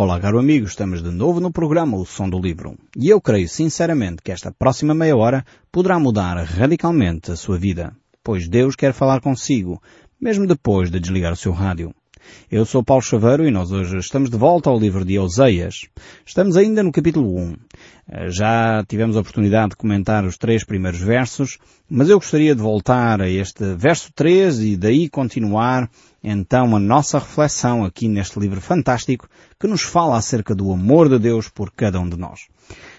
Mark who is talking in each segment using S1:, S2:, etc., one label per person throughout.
S1: Olá, caro amigo, estamos de novo no programa O Som do Livro. E eu creio sinceramente que esta próxima meia hora poderá mudar radicalmente a sua vida, pois Deus quer falar consigo, mesmo depois de desligar o seu rádio. Eu sou Paulo Chaveiro e nós hoje estamos de volta ao livro de Oseias. Estamos ainda no capítulo 1. Eh, já tivemos a oportunidade de comentar os três primeiros versos, mas eu gostaria de voltar a este verso 3 e daí continuar então a nossa reflexão aqui neste livro fantástico que nos fala acerca do amor de Deus por cada um de nós.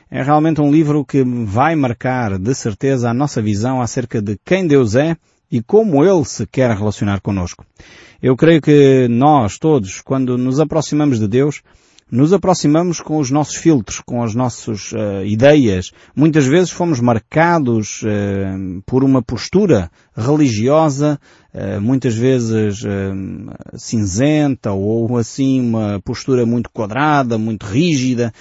S1: É realmente um livro que vai marcar de certeza a nossa visão acerca de quem Deus é e como Ele se quer relacionar conosco. Eu creio que nós todos, quando nos aproximamos de Deus, nos aproximamos com os nossos filtros, com as nossas uh, ideias. Muitas vezes fomos marcados uh, por uma postura religiosa, uh, muitas vezes cinzenta ou assim uma postura muito quadrada, muito rígida,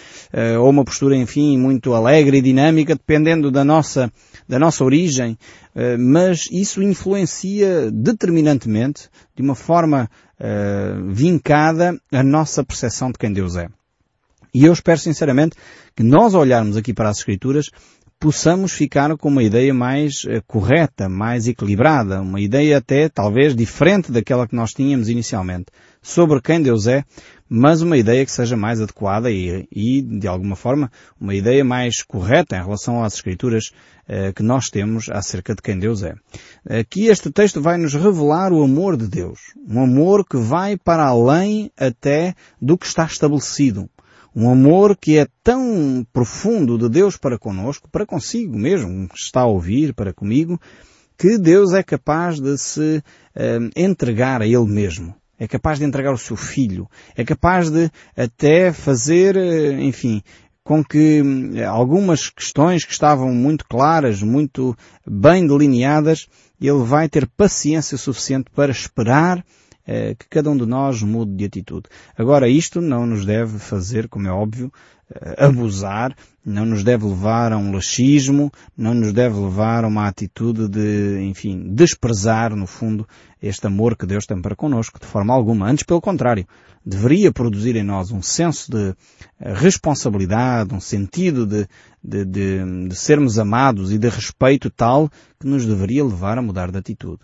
S1: ou uma postura, enfim, muito alegre e dinâmica, dependendo da nossa da nossa origem, mas isso influencia determinantemente, de uma forma vincada a nossa percepção de quem Deus é. E eu espero sinceramente que nós olharmos aqui para as Escrituras possamos ficar com uma ideia mais uh, correta, mais equilibrada, uma ideia até talvez diferente daquela que nós tínhamos inicialmente sobre quem Deus é, mas uma ideia que seja mais adequada e, e de alguma forma, uma ideia mais correta em relação às Escrituras eh, que nós temos acerca de quem Deus é. Aqui este texto vai nos revelar o amor de Deus. Um amor que vai para além até do que está estabelecido. Um amor que é tão profundo de Deus para conosco, para consigo mesmo, está a ouvir, para comigo, que Deus é capaz de se eh, entregar a Ele mesmo. É capaz de entregar o seu filho, é capaz de até fazer, eh, enfim, com que hum, algumas questões que estavam muito claras, muito bem delineadas, ele vai ter paciência suficiente para esperar eh, que cada um de nós mude de atitude. Agora, isto não nos deve fazer, como é óbvio, eh, abusar, não nos deve levar a um laxismo, não nos deve levar a uma atitude de, enfim, desprezar, no fundo, este amor que Deus tem para connosco, de forma alguma. Antes, pelo contrário, deveria produzir em nós um senso de eh, responsabilidade, um sentido de, de, de, de sermos amados e de respeito tal que nos deveria levar a mudar de atitude.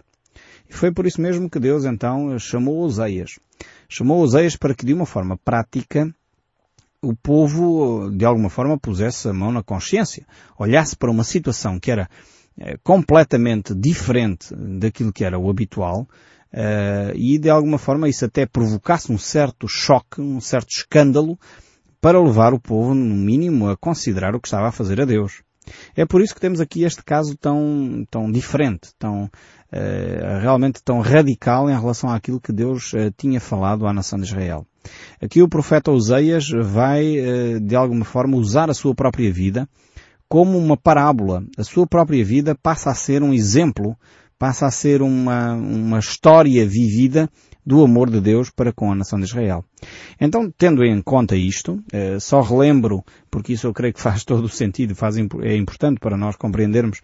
S1: E foi por isso mesmo que Deus então chamou Oseias. Chamou Oseias para que de uma forma prática o povo, de alguma forma, pusesse a mão na consciência, olhasse para uma situação que era eh, completamente diferente daquilo que era o habitual, eh, e de alguma forma isso até provocasse um certo choque, um certo escândalo, para levar o povo, no mínimo, a considerar o que estava a fazer a Deus. É por isso que temos aqui este caso tão, tão diferente, tão, realmente tão radical em relação àquilo que Deus uh, tinha falado à nação de Israel. Aqui o profeta Oseias vai, uh, de alguma forma, usar a sua própria vida como uma parábola. A sua própria vida passa a ser um exemplo, passa a ser uma, uma história vivida do amor de Deus para com a nação de Israel. Então, tendo em conta isto, eh, só relembro, porque isso eu creio que faz todo o sentido, faz, é importante para nós compreendermos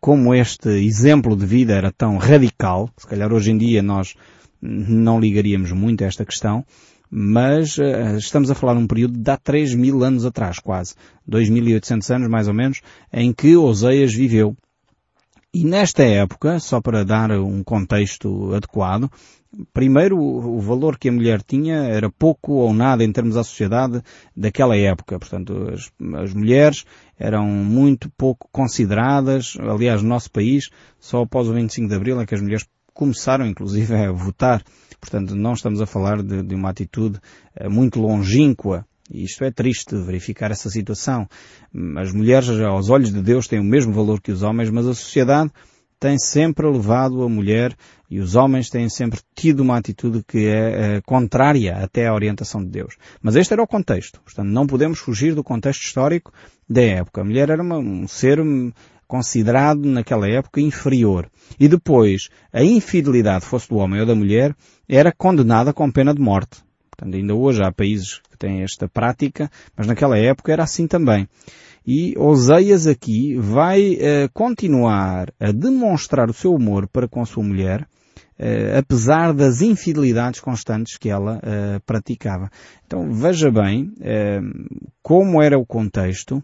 S1: como este exemplo de vida era tão radical, se calhar hoje em dia nós não ligaríamos muito a esta questão, mas uh, estamos a falar de um período de há 3 mil anos atrás, quase. 2.800 anos, mais ou menos, em que Oseias viveu. E nesta época, só para dar um contexto adequado, primeiro o valor que a mulher tinha era pouco ou nada em termos da sociedade daquela época. Portanto, as, as, mulheres eram muito pouco consideradas. Aliás, no nosso país, só após o 25 de Abril é que as mulheres começaram, inclusive, a votar. Portanto, não estamos a falar de, de uma atitude eh, muito longínqua e isto é triste verificar essa situação. As mulheres, aos olhos de Deus, têm o mesmo valor que os homens, mas a sociedade tem sempre levado a mulher e os homens têm sempre tido uma atitude que é, é contrária até à orientação de Deus. Mas este era o contexto. Portanto, não podemos fugir do contexto histórico da época. A mulher era uma, um ser considerado naquela época inferior. E depois, a infidelidade, fosse do homem ou da mulher, era condenada com pena de morte. Portanto, ainda hoje há países que têm esta prática, mas naquela época era assim também. E Oseias aqui vai uh, continuar a demonstrar o seu amor para com a sua mulher uh, apesar das infidelidades constantes que ela uh, praticava. Então veja bem como era o contexto,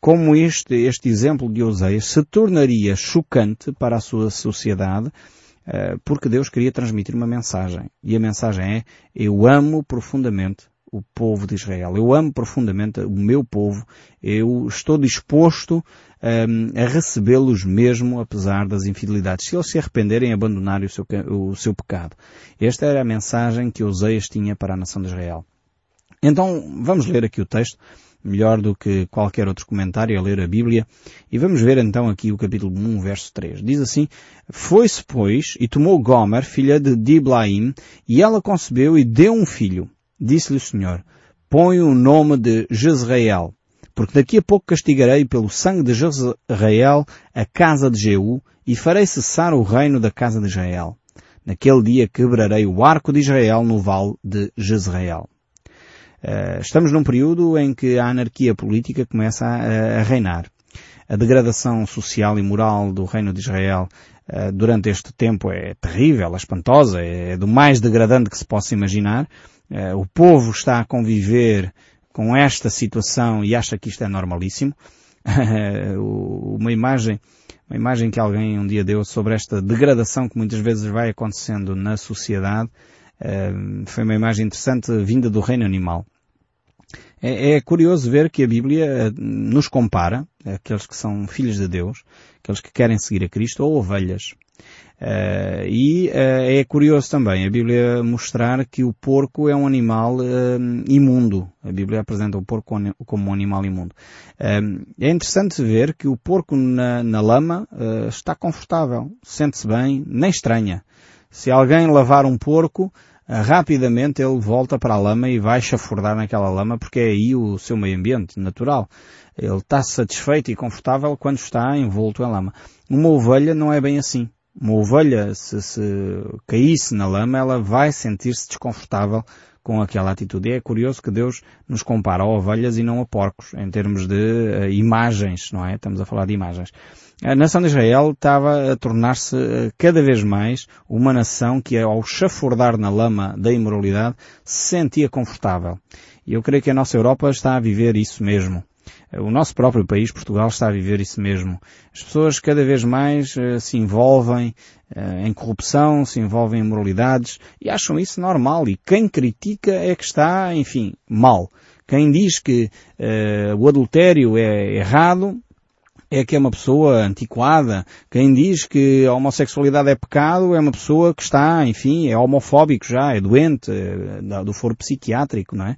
S1: como este, este exemplo de Oseias se tornaria chocante para a sua sociedade, porque Deus queria transmitir uma mensagem. E a mensagem é, eu amo profundamente o povo de Israel. Eu amo profundamente o meu povo. Eu estou disposto um, a recebê-los mesmo apesar das infidelidades. Se eles se arrependerem abandonarem o seu, o seu pecado. Esta era a mensagem que Oseias tinha para a nação de Israel. Então, vamos ler aqui o texto, melhor do que qualquer outro comentário, a ler a Bíblia, e vamos ver então aqui o capítulo 1, verso 3. Diz assim, Foi-se, pois, e tomou Gomer, filha de Diblaim, e ela concebeu e deu um filho. Disse-lhe o Senhor, põe o nome de Jezreel, porque daqui a pouco castigarei pelo sangue de Jezreel a casa de Jeú e farei cessar o reino da casa de Israel. Naquele dia quebrarei o arco de Israel no vale de Jezreel. Uh, estamos num período em que a anarquia política começa a, reinar. A degradação social e moral do reino de Israel uh, durante este tempo é terrível, é espantosa, é do mais degradante que se possa imaginar eh, o povo está a conviver com esta situação e acha que isto é normalíssimo. uma imagem, uma imagem que alguém um dia deu sobre esta degradação que muitas vezes vai acontecendo na sociedade, eh, foi uma imagem interessante vinda do reino animal. É, é, curioso ver que a Bíblia eh, nos compara, aqueles que são filhos de Deus, aqueles que querem seguir a Cristo, ou ovelhas. Uh, e uh, é curioso também a Bíblia mostrar que o porco é um animal uh, imundo. A Bíblia apresenta o porco como um animal imundo. é interessante ver que o porco na, na lama está confortável, sente-se bem, nem estranha. Se alguém lavar um porco, rapidamente ele volta para a lama e vai chafurdar naquela lama porque é aí o seu meio ambiente natural. Ele está satisfeito e confortável quando está envolto em lama. Uma ovelha não é bem assim uma ovelha, se, se caísse na lama, ela vai sentir-se desconfortável com aquela atitude. E é curioso que Deus nos compara a ovelhas e não a porcos, em termos de uh, imagens, não é? Estamos a falar de imagens. A nação de Israel estava a tornar-se uh, cada vez mais uma nação que, ao chafurdar na lama da imoralidade, se sentia confortável. E eu creio que a nossa Europa está a viver isso mesmo. O nosso próprio país, Portugal, está a viver isso mesmo. As pessoas cada vez mais uh, se envolvem uh, em corrupção, se envolvem em moralidades e acham isso normal. E quem critica é que está, enfim, mal. Quem diz que uh, o adultério é errado, é que é uma pessoa antiquada. Quem diz que a homossexualidade é pecado é uma pessoa que está, enfim, é homofóbico já, é doente, é do foro psiquiátrico, não é?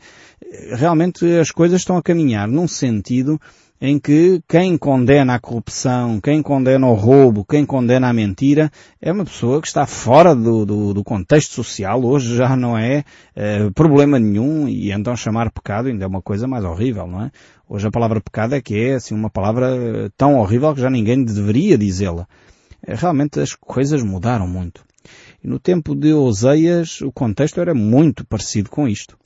S1: Realmente as coisas estão a caminhar num sentido em que quem condena a corrupção, quem condena o roubo, quem condena a mentira, é uma pessoa que está fora do, do, do contexto social, hoje já não é, é problema nenhum, e então chamar pecado ainda é uma coisa mais horrível, não é? Hoje a palavra pecado é que é assim uma palavra tão horrível que já ninguém deveria dizê-la. É, realmente as coisas mudaram muito. E no tempo de Oseias o contexto era muito parecido com isto.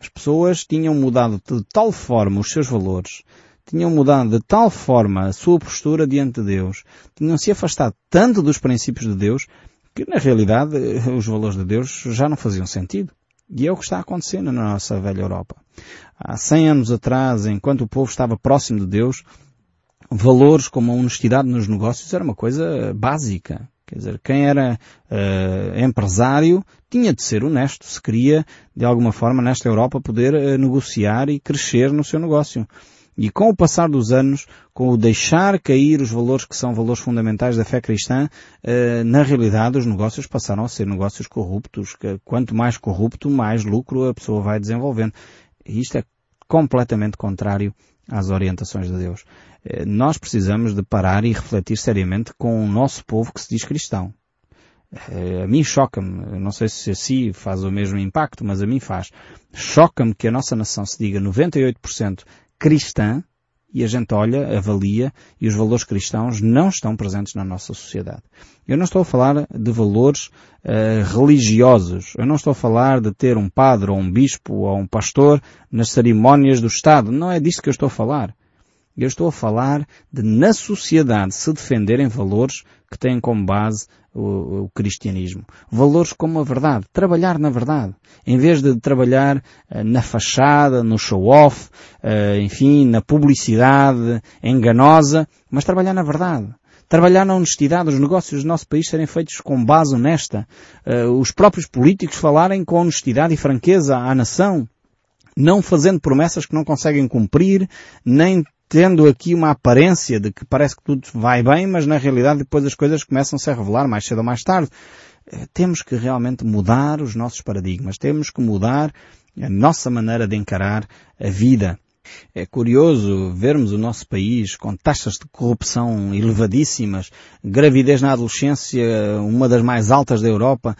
S1: As pessoas tinham mudado de tal forma os seus valores, tinham mudado de tal forma a sua postura diante de Deus, tinham se afastado tanto dos princípios de Deus, que na realidade os valores de Deus já não faziam sentido. E é o que está acontecendo na nossa velha Europa há 100 anos atrás, enquanto o povo estava próximo de Deus, valores como a honestidade nos negócios era uma coisa básica. Quer dizer, quem era uh, empresário tinha de ser honesto se queria, de alguma forma, nesta Europa poder uh, negociar e crescer no seu negócio. E com o passar dos anos, com o deixar cair os valores que são valores fundamentais da fé cristã, uh, na realidade os negócios passaram a ser negócios corruptos. Que, quanto mais corrupto, mais lucro a pessoa vai desenvolvendo. E isto é completamente contrário às orientações de Deus. Eh, nós precisamos de parar e refletir seriamente com o nosso povo que se diz cristão. Eh, a mim choca-me, não sei se assim faz o mesmo impacto, mas a mim faz. Choca-me que a nossa nação se diga 98% cristã e a gente olha, avalia e os valores cristãos não estão presentes na nossa sociedade. Eu não estou a falar de valores uh, religiosos. Eu não estou a falar de ter um padre ou um bispo ou um pastor nas cerimónias do Estado. Não é disso que eu estou a falar. Eu estou a falar de na sociedade se defenderem valores que têm como base o, o, cristianismo. Valores como a verdade. Trabalhar na verdade. Em vez de trabalhar uh, na fachada, no show-off, uh, enfim, na publicidade enganosa, mas trabalhar na verdade. Trabalhar na honestidade, os negócios do nosso país serem feitos com base honesta. Uh, os próprios políticos falarem com honestidade e franqueza à nação. Não fazendo promessas que não conseguem cumprir, nem tendo aqui uma aparência de que parece que tudo vai bem, mas na realidade depois as coisas começam-se a revelar mais cedo ou mais tarde. Eh, temos que realmente mudar os nossos paradigmas, temos que mudar a nossa maneira de encarar a vida. É curioso vermos o nosso país com taxas de corrupção elevadíssimas, gravidez na adolescência uma das mais altas da Europa,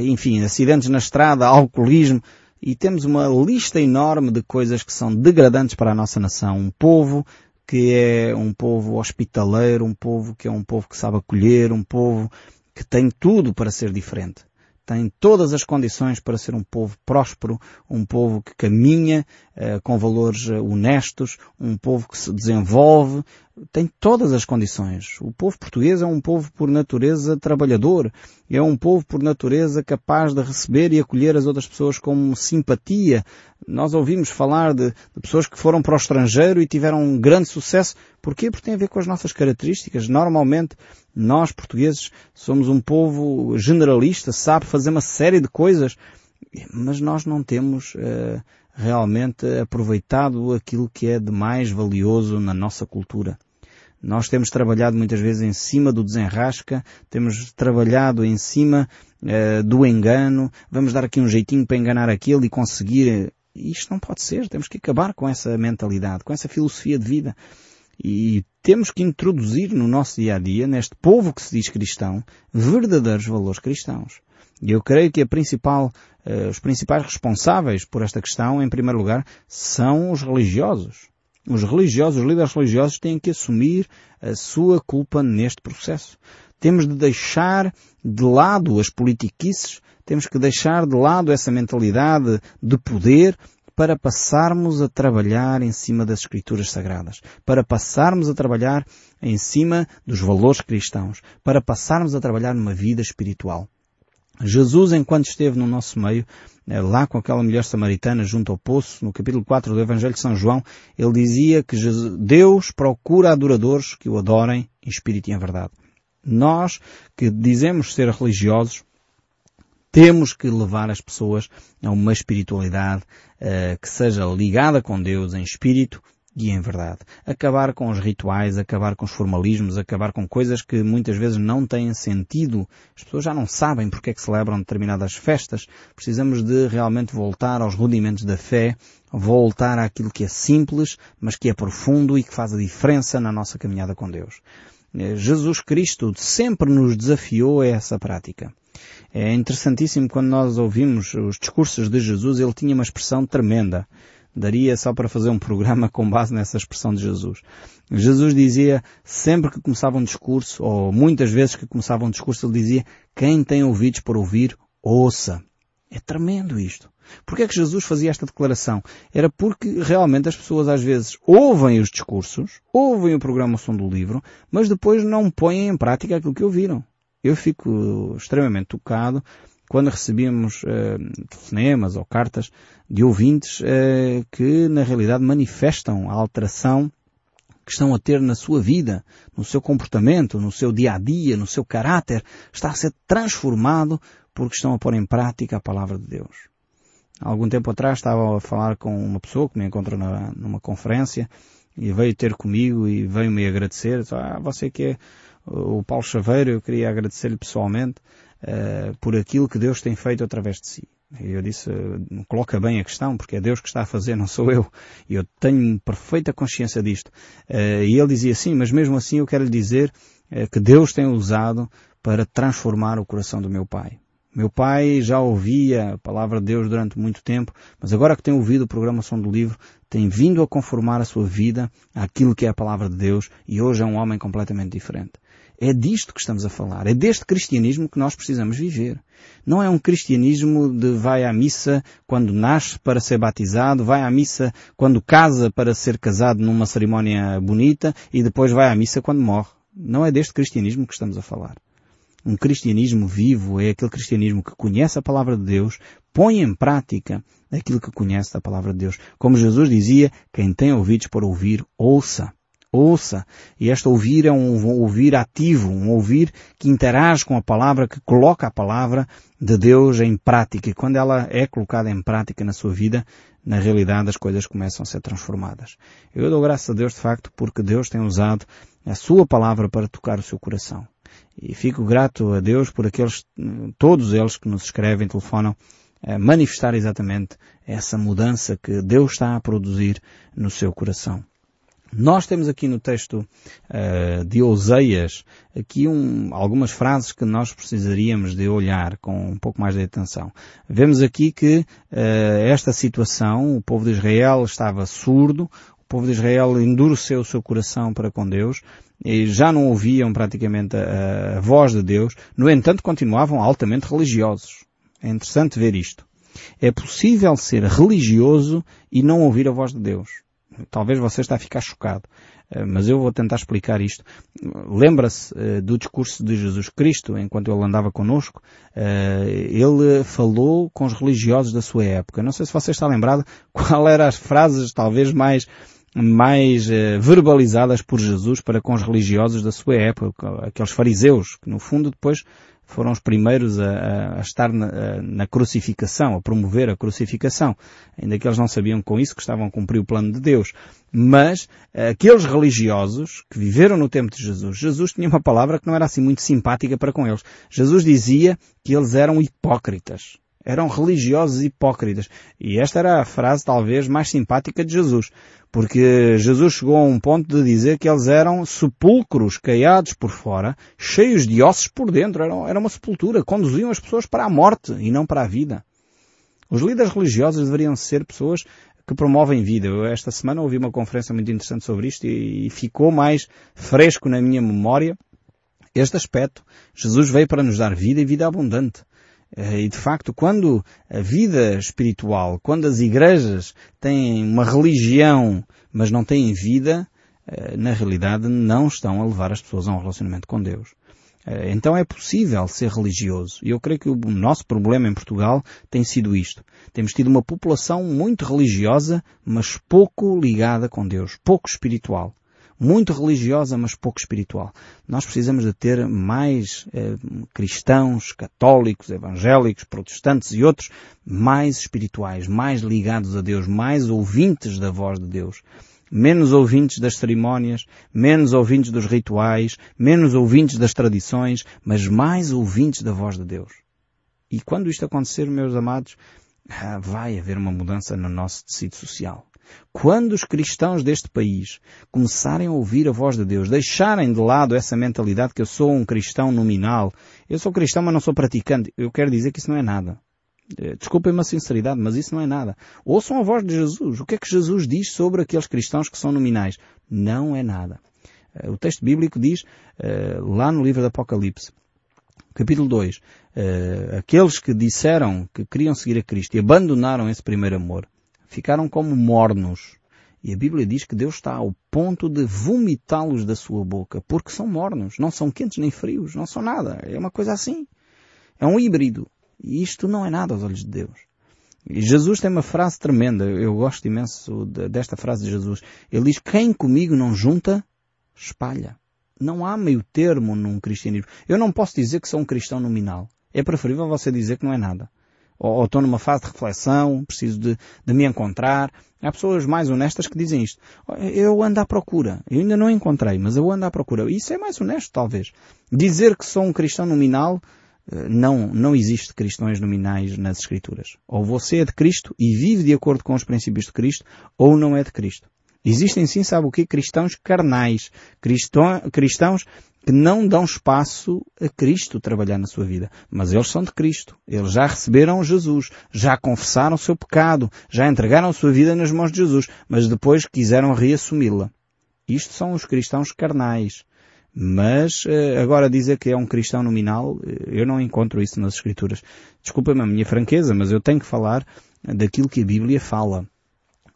S1: enfim, acidentes na estrada, alcoolismo, e temos uma lista enorme de coisas que são degradantes para a nossa nação. Um povo que é um povo hospitaleiro, um povo que é um povo que sabe acolher, um povo que tem tudo para ser diferente. Tem todas as condições para ser um povo próspero, um povo que caminha uh, com valores uh, honestos, um povo que se desenvolve, tem todas as condições. O povo português é um povo por natureza trabalhador, é um povo por natureza capaz de receber e acolher as outras pessoas com simpatia. Nós ouvimos falar de, de pessoas que foram para o estrangeiro e tiveram um grande sucesso. Porquê? Porque tem a ver com as nossas características. Normalmente, nós portugueses somos um povo generalista, sabe fazer uma série de coisas, mas nós não temos uh, realmente aproveitado aquilo que é de mais valioso na nossa cultura. Nós temos trabalhado muitas vezes em cima do desenrasca, temos trabalhado em cima uh, do engano, vamos dar aqui um jeitinho para enganar aquele e conseguir. Isto não pode ser, temos que acabar com essa mentalidade, com essa filosofia de vida. E temos que introduzir no nosso dia a dia, neste povo que se diz cristão, verdadeiros valores cristãos. E eu creio que principal, uh, os principais responsáveis por esta questão, em primeiro lugar, são os religiosos. Os religiosos, os líderes religiosos têm que assumir a sua culpa neste processo. Temos de deixar de lado as politiquices, temos que deixar de lado essa mentalidade de poder para passarmos a trabalhar em cima das Escrituras Sagradas, para passarmos a trabalhar em cima dos valores cristãos, para passarmos a trabalhar numa vida espiritual. Jesus, enquanto esteve no nosso meio, eh, lá com aquela mulher samaritana junto ao poço, no capítulo 4 do Evangelho de São João, ele dizia que Deus procura adoradores que o adorem em espírito e em verdade. Nós, que dizemos ser religiosos, temos que levar as pessoas a uma espiritualidade uh, que seja ligada com Deus em espírito e em verdade. Acabar com os rituais, acabar com os formalismos, acabar com coisas que muitas vezes não têm sentido. As pessoas já não sabem porque é que celebram determinadas festas. Precisamos de realmente voltar aos rudimentos da fé, voltar àquilo que é simples, mas que é profundo e que faz a diferença na nossa caminhada com Deus. Eh, Jesus Cristo sempre nos desafiou a essa prática. É interessantíssimo quando nós ouvimos os discursos de Jesus, ele tinha uma expressão tremenda daria só para fazer um programa com base nessa expressão de Jesus. Jesus dizia, sempre que começava um discurso, ou muitas vezes que começava um discurso, ele dizia, quem tem ouvidos para ouvir, ouça. É tremendo isto. Porquê é que Jesus fazia esta declaração? Era porque realmente as pessoas às vezes ouvem os discursos, ouvem o programa Som do Livro, mas depois não põem em prática aquilo que ouviram. Eu fico extremamente tocado quando recebíamos uh, telefonemas ou cartas de ouvintes uh, que na realidade manifestam a alteração que estão a ter na sua vida, no seu comportamento, no seu dia a dia, no seu caráter, está a ser transformado porque estão a pôr em prática a palavra de Deus. Há algum tempo atrás estava a falar com uma pessoa que me encontrou na, numa conferência e veio ter comigo e veio me agradecer. Ah, você que é o Paulo Chaveiro, eu queria agradecer-lhe pessoalmente uh, por aquilo que Deus tem feito através de si. E eu disse, uh, coloca bem a questão, porque é Deus que está a fazer, não sou eu. E eu tenho perfeita consciência disto. Uh, e ele dizia, sim, mas mesmo assim eu quero lhe dizer que Deus tem usado para transformar o coração do meu pai. Meu pai já ouvia a palavra de Deus durante muito tempo, mas agora que tem ouvido a programação do livro, tem vindo a conformar a sua vida àquilo que é a palavra de Deus e hoje é um homem completamente diferente. É disto que estamos a falar. É deste cristianismo que nós precisamos viver. Não é um cristianismo de vai à missa quando nasce para ser batizado, vai à missa quando casa para ser casado numa cerimónia bonita e depois vai à missa quando morre. Não é deste cristianismo que estamos a falar. Um cristianismo vivo é aquele cristianismo que conhece a palavra de Deus, põe em prática aquilo que conhece da palavra de Deus. Como Jesus dizia, quem tem ouvidos para ouvir, ouça ouça. E este ouvir é um ouvir ativo, um ouvir que interage com a palavra, que coloca a palavra de Deus em prática. E quando ela é colocada em prática na sua vida, na realidade as coisas começam a ser transformadas. Eu dou graças a Deus de facto porque Deus tem usado a sua palavra para tocar o seu coração. E fico grato a Deus por aqueles, todos eles que nos escrevem, telefonam, a manifestar exatamente essa mudança que Deus está a produzir no seu coração. Nós temos aqui no texto uh, de Oseias aqui um, algumas frases que nós precisaríamos de olhar com um pouco mais de atenção. Vemos aqui que uh, esta situação, o povo de Israel estava surdo, o povo de Israel endureceu o seu coração para com Deus e já não ouviam praticamente a, a voz de Deus, no entanto continuavam altamente religiosos. É interessante ver isto. É possível ser religioso e não ouvir a voz de Deus. Talvez você está a ficar chocado, eh, mas eu vou tentar explicar isto. Lembra-se eh, do discurso de Jesus Cristo enquanto ele andava conosco? Eh, ele falou com os religiosos da sua época. Não sei se você está lembrado qual eram as frases talvez mais mais verbalizadas por Jesus para com os religiosos da sua época, aqueles fariseus, que no fundo depois foram os primeiros a, a estar na, na, crucificação, a promover a crucificação. Ainda que eles não sabiam com isso que estavam a cumprir o plano de Deus. Mas aqueles religiosos que viveram no tempo de Jesus, Jesus tinha uma palavra que não era assim muito simpática para com eles. Jesus dizia que eles eram hipócritas. Eram religiosos hipócritas. E esta era a frase talvez mais simpática de Jesus. Porque Jesus chegou a um ponto de dizer que eles eram sepulcros caiados por fora, cheios de ossos por dentro. Era, uma sepultura. Conduziam as pessoas para a morte e não para a vida. Os líderes religiosos deveriam ser pessoas que promovem vida. Eu esta semana ouvi uma conferência muito interessante sobre isto e, e ficou mais fresco na minha memória este aspecto. Jesus veio para nos dar vida e vida abundante. Eh, e de facto, quando a vida espiritual, quando as igrejas têm uma religião, mas não têm vida, eh, na realidade não estão a levar as pessoas a um relacionamento com Deus. Eh, então é possível ser religioso. E eu creio que o nosso problema em Portugal tem sido isto. Temos tido uma população muito religiosa, mas pouco ligada com Deus, pouco espiritual muito religiosa, mas pouco espiritual. Nós precisamos de ter mais eh, cristãos, católicos, evangélicos, protestantes e outros mais espirituais, mais ligados a Deus, mais ouvintes da voz de Deus. Menos ouvintes das cerimónias, menos ouvintes dos rituais, menos ouvintes das tradições, mas mais ouvintes da voz de Deus. E quando isto acontecer, meus amados, ah, vai haver uma mudança no nosso tecido social. Quando os cristãos deste país começarem a ouvir a voz de Deus, deixarem de lado essa mentalidade que eu sou um cristão nominal, eu sou cristão mas não sou praticante, eu quero dizer que isso não é nada. Eh, desculpem-me a sinceridade, mas isso não é nada. Ouçam a voz de Jesus. O que é que Jesus diz sobre aqueles cristãos que são nominais? Não é nada. Eh, o texto bíblico diz, eh, lá no livro do Apocalipse, capítulo 2, aqueles que disseram que queriam seguir a Cristo e abandonaram esse primeiro amor, ficaram como mornos. E a Bíblia diz que Deus está ao ponto de vomitá-los da sua boca, porque são mornos, não são quentes nem frios, não são nada. É uma coisa assim. É um híbrido. E isto não é nada aos olhos de Deus. E Jesus tem uma frase tremenda, eu gosto imenso desta frase de Jesus. Ele diz, quem comigo não junta, espalha. Não há meio termo num cristianismo. Eu não posso dizer que sou um cristão nominal. É preferível você dizer que não é nada ou, ou estou numa fase de reflexão, preciso de, de me encontrar. Há pessoas mais honestas que dizem isto. Eu ando à procura. Eu ainda não encontrei, mas eu ando à procura. Isso é mais honesto, talvez. Dizer que sou um cristão nominal, eh, não, não existe cristãos nominais nas Escrituras. Ou você é de Cristo e vive de acordo com os princípios de Cristo, ou não é de Cristo. Existem sim, sabe o que? Cristãos carnais. cristãos que não dão espaço a Cristo trabalhar na sua vida. Mas eles são de Cristo. Eles já receberam Jesus, já confessaram o seu pecado, já entregaram a sua vida nas mãos de Jesus, mas depois quiseram reassumi-la. Isto são os cristãos carnais. Mas agora dizer que é um cristão nominal, eu não encontro isso nas Escrituras. Desculpa-me a minha franqueza, mas eu tenho que falar daquilo que a Bíblia fala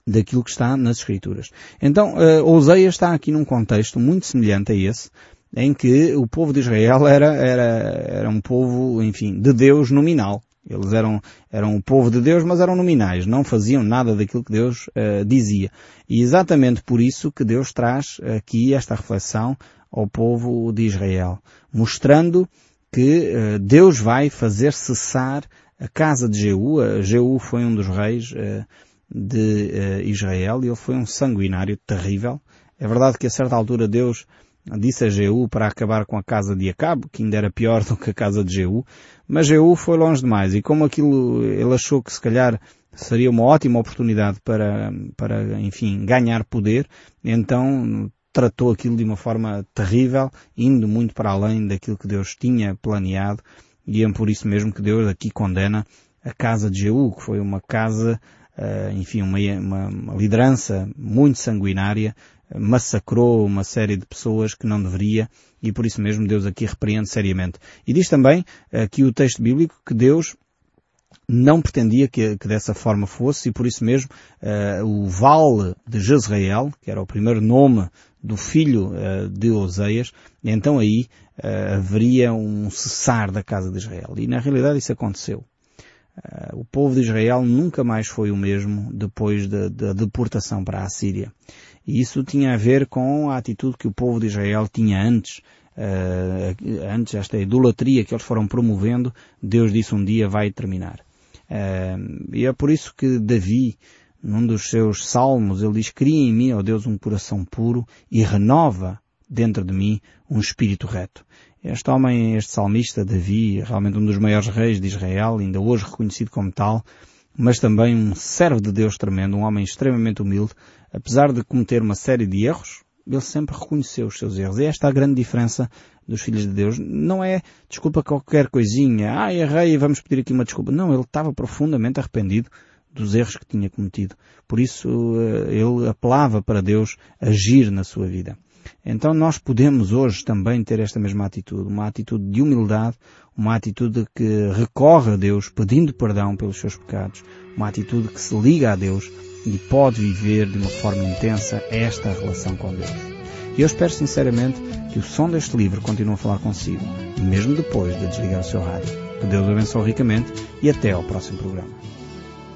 S1: daquilo que está nas Escrituras. Então, uh, está aqui num contexto muito semelhante a esse, em que o povo de Israel era, era, era um povo, enfim, de Deus nominal. Eles eram, eram o povo de Deus, mas eram nominais, não faziam nada daquilo que Deus uh, dizia. E exatamente por isso que Deus traz aqui esta reflexão ao povo de Israel, mostrando que uh, Deus vai fazer cessar a casa de Jeú. Jeú foi um dos reis uh, de Israel e ele foi um sanguinário terrível. É verdade que a certa altura Deus disse a Jeú para acabar com a casa de Acabe, que ainda era pior do que a casa de Jeú, mas Jeú foi longe demais. E como aquilo ele achou que se calhar seria uma ótima oportunidade para, para, enfim, ganhar poder, então tratou aquilo de uma forma terrível, indo muito para além daquilo que Deus tinha planeado, e é por isso mesmo que Deus aqui condena a casa de Jeú, que foi uma casa, eh, enfim, uma, uma liderança muito sanguinária, massacrou uma série de pessoas que não deveria e por isso mesmo Deus aqui repreende seriamente. E diz também aqui o texto bíblico que Deus não pretendia que, que dessa forma fosse e por isso mesmo uh, o vale de Jezreel, que era o primeiro nome do filho uh, de Oseias, então aí uh, haveria um cessar da casa de Israel. E na realidade isso aconteceu. o povo de Israel nunca mais foi o mesmo depois da, da deportação para a Síria. E isso tinha a ver com a atitude que o povo de Israel tinha antes, uh, antes esta idolatria que eles foram promovendo, Deus disse um dia vai terminar. Uh, e é por isso que Davi, num dos seus salmos, ele diz, cria em mim, ó Deus, um coração puro e renova dentro de mim um espírito reto. Este homem, este salmista, Davi, realmente um dos maiores reis de Israel, ainda hoje reconhecido como tal, mas também um servo de Deus tremendo, um homem extremamente humilde, apesar de cometer uma série de erros, ele sempre reconheceu os seus erros. E esta é a grande diferença dos filhos de Deus. Não é desculpa qualquer coisinha, ah, errei, vamos pedir aqui uma desculpa. Não, ele estava profundamente arrependido dos erros que tinha cometido. Por isso eh, ele apelava para Deus agir na sua vida. Então nós podemos hoje também ter esta mesma atitude, uma atitude de humildade, uma atitude que recorre a Deus pedindo perdão pelos seus pecados, uma atitude que se liga a Deus e pode viver de uma forma intensa esta relação com Deus. E eu espero sinceramente que o som deste livro continue a falar consigo, mesmo depois de desligar o seu rádio. Que Deus o abençoe ricamente e até ao próximo programa.